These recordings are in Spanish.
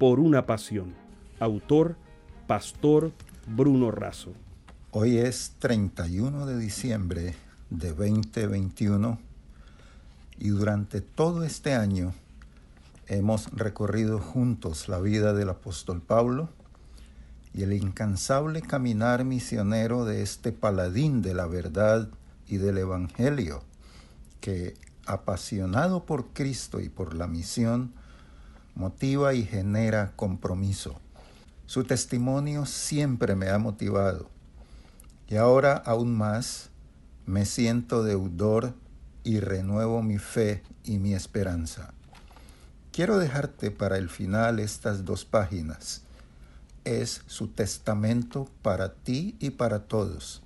por una pasión. Autor, Pastor Bruno Razo. Hoy es 31 de diciembre de 2021 y durante todo este año hemos recorrido juntos la vida del apóstol Pablo y el incansable caminar misionero de este paladín de la verdad y del Evangelio, que, apasionado por Cristo y por la misión, motiva y genera compromiso. Su testimonio siempre me ha motivado y ahora aún más me siento deudor y renuevo mi fe y mi esperanza. Quiero dejarte para el final estas dos páginas. Es su testamento para ti y para todos,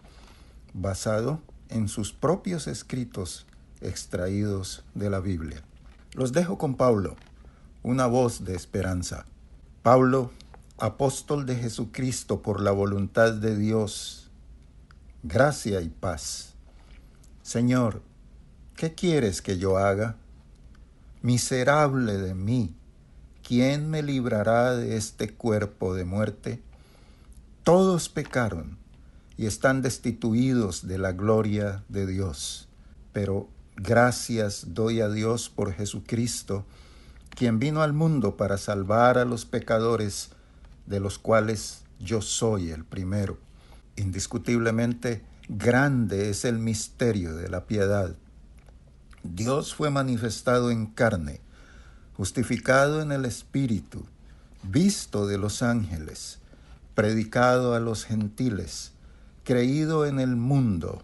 basado en sus propios escritos extraídos de la Biblia. Los dejo con Pablo, una voz de esperanza. Pablo, apóstol de Jesucristo por la voluntad de Dios, gracia y paz. Señor, ¿qué quieres que yo haga? Miserable de mí, ¿quién me librará de este cuerpo de muerte? Todos pecaron y están destituidos de la gloria de Dios. Pero gracias doy a Dios por Jesucristo, quien vino al mundo para salvar a los pecadores, de los cuales yo soy el primero. Indiscutiblemente, grande es el misterio de la piedad. Dios fue manifestado en carne, justificado en el Espíritu, visto de los ángeles, predicado a los gentiles, creído en el mundo,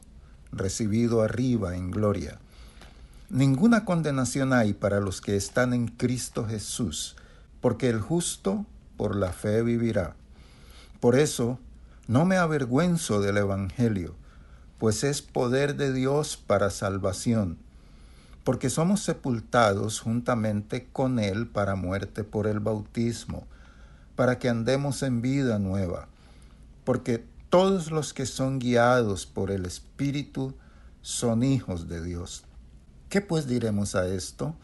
recibido arriba en gloria. Ninguna condenación hay para los que están en Cristo Jesús, porque el justo por la fe vivirá. Por eso, no me avergüenzo del Evangelio, pues es poder de Dios para salvación, porque somos sepultados juntamente con Él para muerte por el bautismo, para que andemos en vida nueva, porque todos los que son guiados por el Espíritu son hijos de Dios. ¿Qué pues diremos a esto?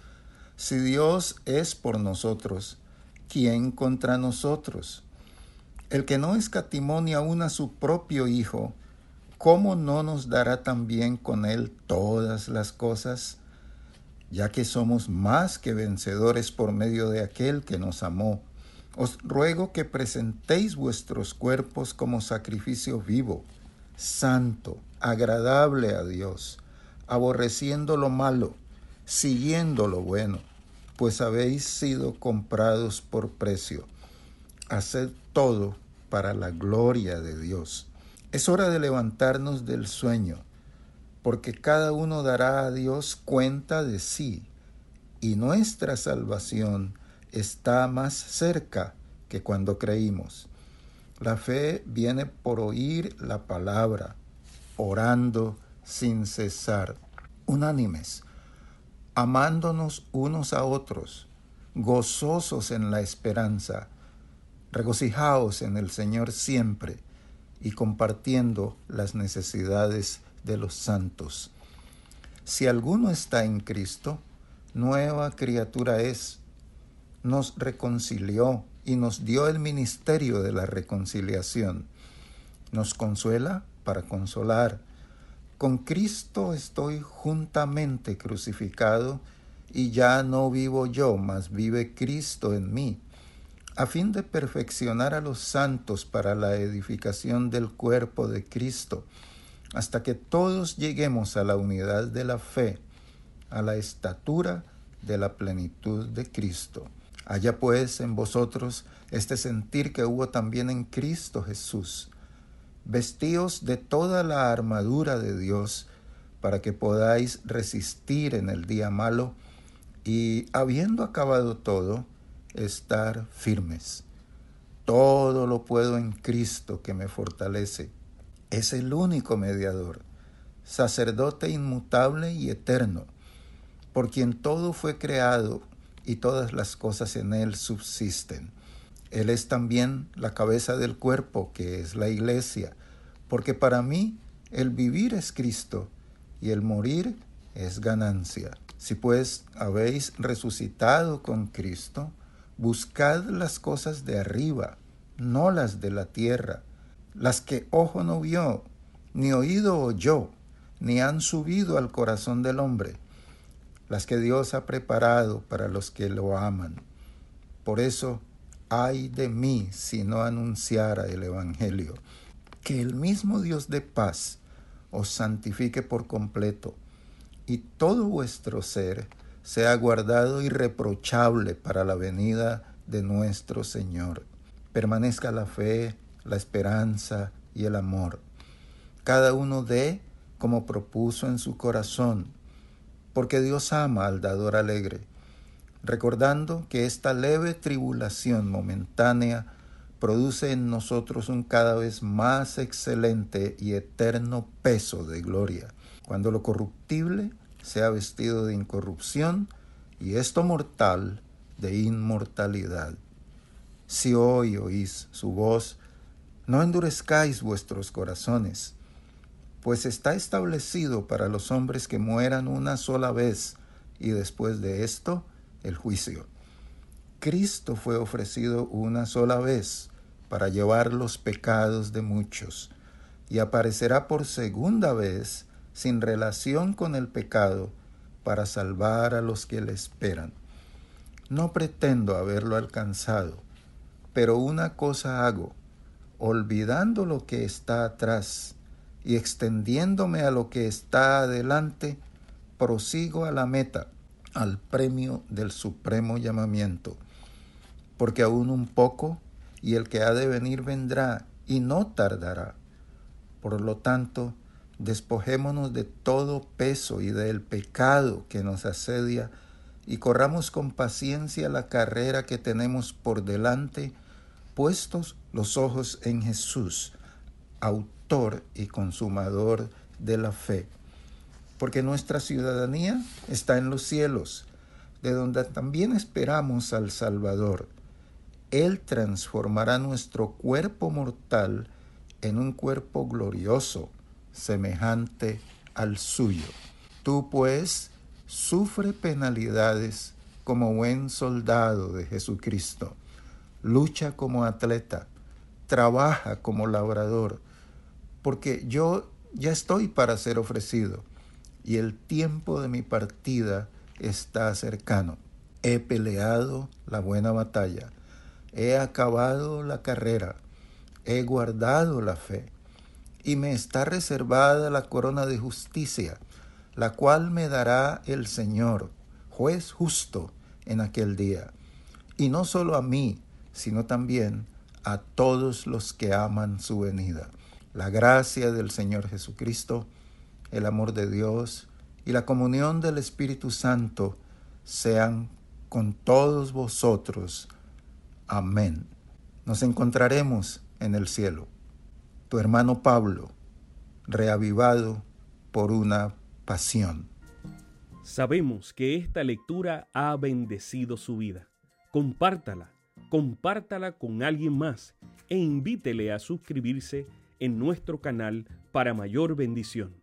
Si Dios es por nosotros, ¿quién contra nosotros? El que no escatimonia aún a su propio Hijo, ¿cómo no nos dará también con él todas las cosas? Ya que somos más que vencedores por medio de aquel que nos amó os ruego que presentéis vuestros cuerpos como sacrificio vivo, santo, agradable a Dios, aborreciendo lo malo, siguiendo lo bueno, pues habéis sido comprados por precio. Haced todo para la gloria de Dios. Es hora de levantarnos del sueño, porque cada uno dará a Dios cuenta de sí, y nuestra salvación está más cerca que cuando creímos. La fe viene por oír la palabra, orando sin cesar, unánimes, amándonos unos a otros, gozosos en la esperanza, regocijaos en el Señor siempre y compartiendo las necesidades de los santos. Si alguno está en Cristo, nueva criatura es nos reconcilió y nos dio el ministerio de la reconciliación. Nos consuela para consolar. Con Cristo estoy juntamente crucificado y ya no vivo yo, mas vive Cristo en mí, a fin de perfeccionar a los santos para la edificación del cuerpo de Cristo, hasta que todos lleguemos a la unidad de la fe, a la estatura de la plenitud de Cristo. Haya pues en vosotros este sentir que hubo también en Cristo Jesús. Vestíos de toda la armadura de Dios para que podáis resistir en el día malo y, habiendo acabado todo, estar firmes. Todo lo puedo en Cristo que me fortalece. Es el único mediador, sacerdote inmutable y eterno, por quien todo fue creado y todas las cosas en él subsisten. Él es también la cabeza del cuerpo, que es la iglesia, porque para mí el vivir es Cristo y el morir es ganancia. Si pues habéis resucitado con Cristo, buscad las cosas de arriba, no las de la tierra, las que ojo no vio, ni oído oyó, ni han subido al corazón del hombre, las que Dios ha preparado para los que lo aman. Por eso, ay de mí si no anunciara el Evangelio. Que el mismo Dios de paz os santifique por completo, y todo vuestro ser sea guardado irreprochable para la venida de nuestro Señor. Permanezca la fe, la esperanza y el amor. Cada uno dé como propuso en su corazón, porque Dios ama al dador alegre, recordando que esta leve tribulación momentánea produce en nosotros un cada vez más excelente y eterno peso de gloria, cuando lo corruptible sea vestido de incorrupción y esto mortal de inmortalidad. Si hoy oís su voz, no endurezcáis vuestros corazones, pues está establecido para los hombres que mueran una sola vez y después de esto el juicio. Cristo fue ofrecido una sola vez para llevar los pecados de muchos y aparecerá por segunda vez sin relación con el pecado para salvar a los que le esperan. No pretendo haberlo alcanzado, pero una cosa hago, olvidando lo que está atrás y extendiéndome a lo que está adelante, prosigo a la meta, al premio del supremo llamamiento porque aún un poco y el que ha de venir vendrá y no tardará. Por lo tanto, despojémonos de todo peso y del pecado que nos asedia y corramos con paciencia la carrera que tenemos por delante, puestos los ojos en Jesús, autor y consumador de la fe. Porque nuestra ciudadanía está en los cielos, de donde también esperamos al Salvador él transformará nuestro cuerpo mortal en un cuerpo glorioso, semejante al suyo. Tú pues sufre penalidades como buen soldado de Jesucristo. Lucha como atleta, trabaja como labrador, porque yo ya estoy para ser ofrecido y el tiempo de mi partida está cercano. He peleado la buena batalla he acabado la carrera, he guardado la fe, y me está reservada la corona de justicia, la cual me dará el Señor, juez justo, en aquel día, y no solo a mí, sino también a todos los que aman su venida. La gracia del Señor Jesucristo, el amor de Dios y la comunión del Espíritu Santo sean con todos vosotros Amén. Nos encontraremos en el cielo. Tu hermano Pablo, reavivado por una pasión. Sabemos que esta lectura ha bendecido su vida. Compártala, compártala con alguien más e invítele a suscribirse en nuestro canal para mayor bendición.